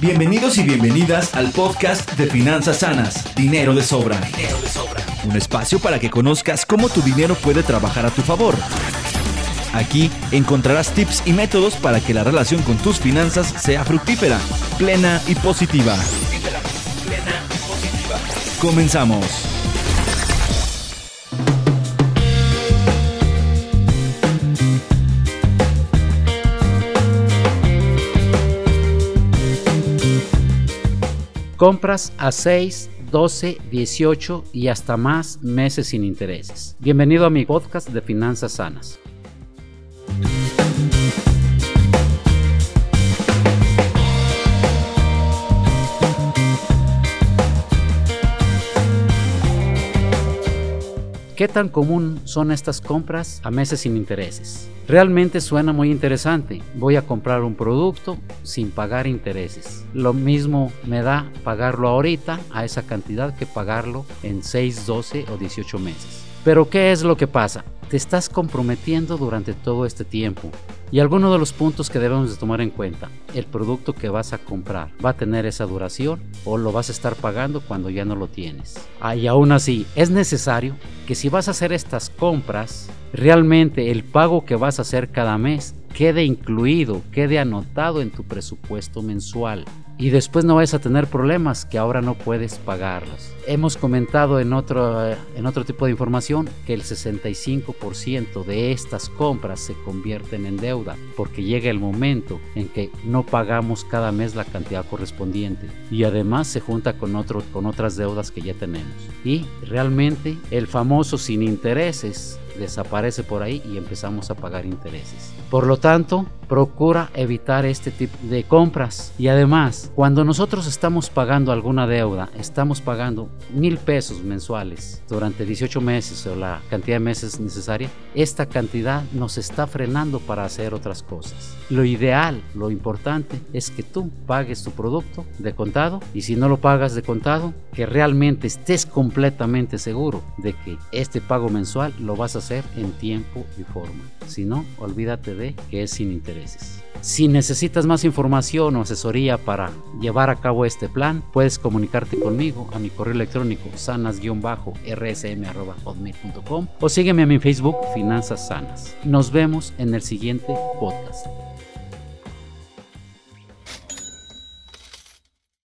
Bienvenidos y bienvenidas al podcast de Finanzas Sanas, Dinero de Sobra. Dinero de Sobra. Un espacio para que conozcas cómo tu dinero puede trabajar a tu favor. Aquí encontrarás tips y métodos para que la relación con tus finanzas sea fructífera, plena y positiva. plena y positiva. Comenzamos. Compras a 6, 12, 18 y hasta más meses sin intereses. Bienvenido a mi podcast de Finanzas Sanas. ¿Qué tan común son estas compras a meses sin intereses? Realmente suena muy interesante. Voy a comprar un producto sin pagar intereses. Lo mismo me da pagarlo ahorita a esa cantidad que pagarlo en 6, 12 o 18 meses. Pero ¿qué es lo que pasa? Te estás comprometiendo durante todo este tiempo. Y algunos de los puntos que debemos de tomar en cuenta, el producto que vas a comprar, ¿va a tener esa duración o lo vas a estar pagando cuando ya no lo tienes? Ah, y aún así, es necesario que si vas a hacer estas compras, realmente el pago que vas a hacer cada mes quede incluido, quede anotado en tu presupuesto mensual y después no vas a tener problemas que ahora no puedes pagarlos. Hemos comentado en otro, en otro tipo de información que el 65% de estas compras se convierten en deuda porque llega el momento en que no pagamos cada mes la cantidad correspondiente y además se junta con, otro, con otras deudas que ya tenemos. Y realmente el famoso sin intereses desaparece por ahí y empezamos a pagar intereses. Por lo tanto, procura evitar este tipo de compras. Y además, cuando nosotros estamos pagando alguna deuda, estamos pagando mil pesos mensuales durante 18 meses o la cantidad de meses necesaria, esta cantidad nos está frenando para hacer otras cosas. Lo ideal, lo importante es que tú pagues tu producto de contado y si no lo pagas de contado, que realmente estés completamente seguro de que este pago mensual lo vas a hacer en tiempo y forma. Si no, olvídate de que es sin intereses. Si necesitas más información o asesoría para llevar a cabo este plan, puedes comunicarte conmigo a mi correo electrónico sanas-rsm.com o sígueme a mi Facebook Finanzas Sanas. Nos vemos en el siguiente podcast.